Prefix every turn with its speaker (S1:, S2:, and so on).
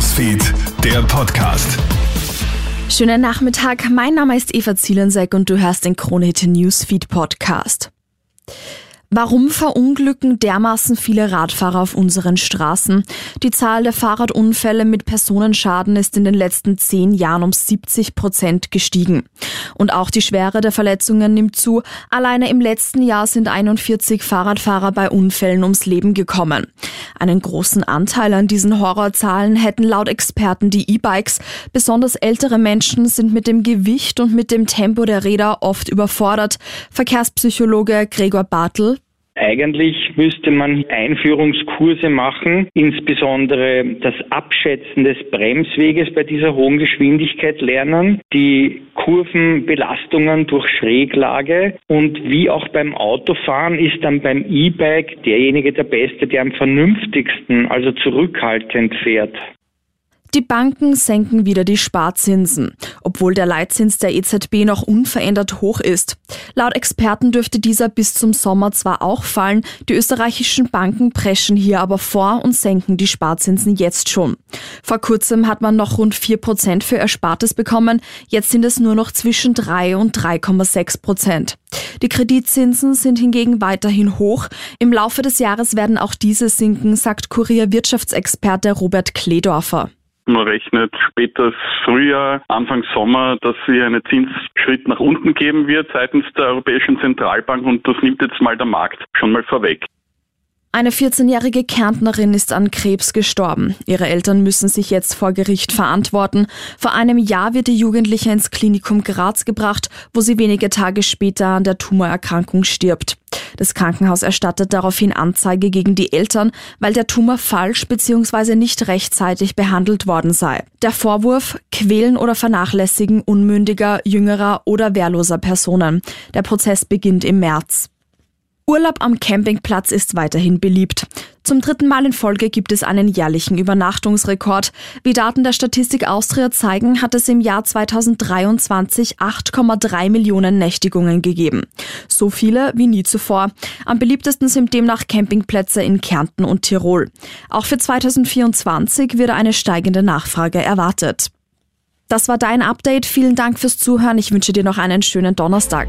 S1: Newsfeed, der Podcast.
S2: Schönen Nachmittag, mein Name ist Eva Zielensek und du hörst den Kronehit Newsfeed Podcast. Warum verunglücken dermaßen viele Radfahrer auf unseren Straßen? Die Zahl der Fahrradunfälle mit Personenschaden ist in den letzten zehn Jahren um 70 Prozent gestiegen. Und auch die Schwere der Verletzungen nimmt zu. Alleine im letzten Jahr sind 41 Fahrradfahrer bei Unfällen ums Leben gekommen. Einen großen Anteil an diesen Horrorzahlen hätten laut Experten die E-Bikes. Besonders ältere Menschen sind mit dem Gewicht und mit dem Tempo der Räder oft überfordert. Verkehrspsychologe Gregor Bartel
S3: eigentlich müsste man Einführungskurse machen, insbesondere das Abschätzen des Bremsweges bei dieser hohen Geschwindigkeit lernen, die Kurvenbelastungen durch Schräglage und wie auch beim Autofahren ist dann beim E-Bike derjenige der Beste, der am vernünftigsten, also zurückhaltend fährt.
S2: Die Banken senken wieder die Sparzinsen, obwohl der Leitzins der EZB noch unverändert hoch ist. Laut Experten dürfte dieser bis zum Sommer zwar auch fallen, die österreichischen Banken preschen hier aber vor und senken die Sparzinsen jetzt schon. Vor kurzem hat man noch rund 4 Prozent für Erspartes bekommen, jetzt sind es nur noch zwischen 3 und 3,6 Prozent. Die Kreditzinsen sind hingegen weiterhin hoch. Im Laufe des Jahres werden auch diese sinken, sagt Kurier-Wirtschaftsexperte Robert Kledorfer.
S4: Man rechnet später Frühjahr, Anfang Sommer, dass sie einen Zinsschritt nach unten geben wird seitens der Europäischen Zentralbank und das nimmt jetzt mal der Markt schon mal vorweg.
S2: Eine 14-jährige Kärntnerin ist an Krebs gestorben. Ihre Eltern müssen sich jetzt vor Gericht verantworten. Vor einem Jahr wird die Jugendliche ins Klinikum Graz gebracht, wo sie wenige Tage später an der Tumorerkrankung stirbt. Das Krankenhaus erstattet daraufhin Anzeige gegen die Eltern, weil der Tumor falsch bzw. nicht rechtzeitig behandelt worden sei. Der Vorwurf Quälen oder Vernachlässigen unmündiger, jüngerer oder wehrloser Personen. Der Prozess beginnt im März. Urlaub am Campingplatz ist weiterhin beliebt. Zum dritten Mal in Folge gibt es einen jährlichen Übernachtungsrekord. Wie Daten der Statistik Austria zeigen, hat es im Jahr 2023 8,3 Millionen Nächtigungen gegeben. So viele wie nie zuvor. Am beliebtesten sind demnach Campingplätze in Kärnten und Tirol. Auch für 2024 wird eine steigende Nachfrage erwartet. Das war dein Update. Vielen Dank fürs Zuhören. Ich wünsche dir noch einen schönen Donnerstag.